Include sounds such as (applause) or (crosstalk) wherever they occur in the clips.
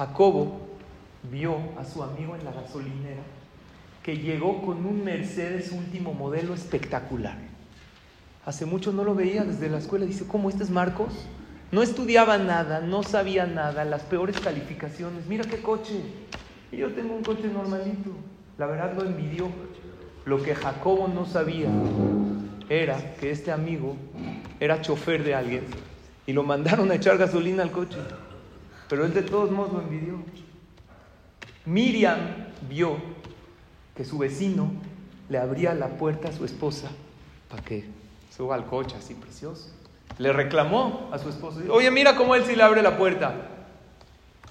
Jacobo vio a su amigo en la gasolinera que llegó con un Mercedes último modelo espectacular. Hace mucho no lo veía desde la escuela. Dice, ¿cómo este es Marcos? No estudiaba nada, no sabía nada, las peores calificaciones. Mira qué coche. Y yo tengo un coche normalito. La verdad lo envidió. Lo que Jacobo no sabía era que este amigo era chofer de alguien y lo mandaron a echar gasolina al coche. Pero él de todos modos lo envidió. Miriam vio que su vecino le abría la puerta a su esposa para que suba al coche así precioso. Le reclamó a su esposo. Oye, mira cómo él sí le abre la puerta.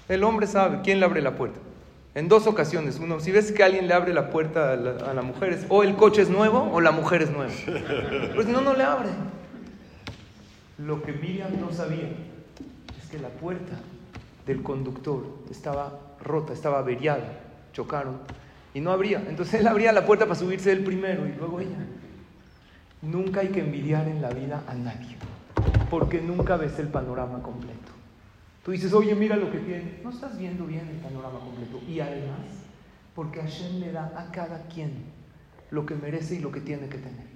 El hombre sabe quién le abre la puerta. En dos ocasiones. Uno, si ves que alguien le abre la puerta a la, mujer, es o el coche es nuevo o la mujer es nueva. Pues no, no le abre. Lo que Miriam no sabía es que la puerta del conductor estaba rota, estaba averiada, chocaron y no abría. Entonces (laughs) él abría la puerta para subirse él primero y luego ella. Nunca hay que envidiar en la vida a nadie, porque nunca ves el panorama completo. Tú dices, oye, mira lo que tiene. No estás viendo bien el panorama completo. Y además, porque Hashem le da a cada quien lo que merece y lo que tiene que tener.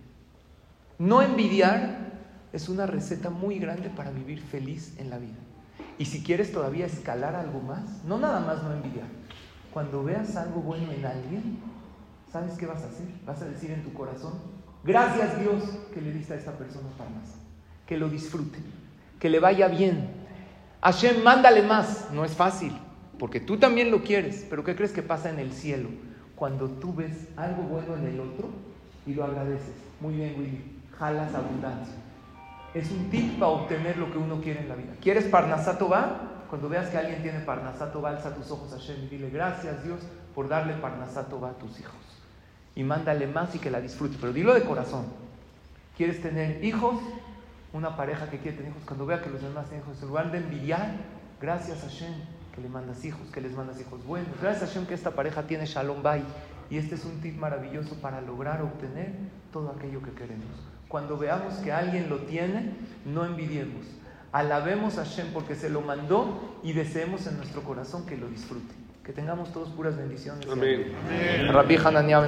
No envidiar es una receta muy grande para vivir feliz en la vida. Y si quieres todavía escalar algo más, no nada más no envidiar. Cuando veas algo bueno en alguien, ¿sabes qué vas a hacer? Vas a decir en tu corazón, gracias Dios que le diste a esta persona más. Que lo disfrute, que le vaya bien. Hashem, mándale más. No es fácil, porque tú también lo quieres, pero ¿qué crees que pasa en el cielo? Cuando tú ves algo bueno en el otro y lo agradeces. Muy bien, Willy. Jalas abundancia es un tip para obtener lo que uno quiere en la vida. ¿Quieres Parnasato va? Cuando veas que alguien tiene Parnasato va, alza tus ojos a Hashem y dile gracias Dios por darle Parnasato va a tus hijos. Y mándale más y que la disfrute, pero dilo de corazón. ¿Quieres tener hijos? Una pareja que quiere tener hijos, cuando vea que los demás tienen hijos, en lugar de envidiar, gracias a Hashem que le mandas hijos, que les mandas hijos buenos. Gracias a Hashem que esta pareja tiene Shalom Bay. Y este es un tip maravilloso para lograr obtener todo aquello que queremos. Cuando veamos que alguien lo tiene, no envidiemos. Alabemos a Hashem porque se lo mandó y deseemos en nuestro corazón que lo disfrute. Que tengamos todos puras bendiciones. Amén.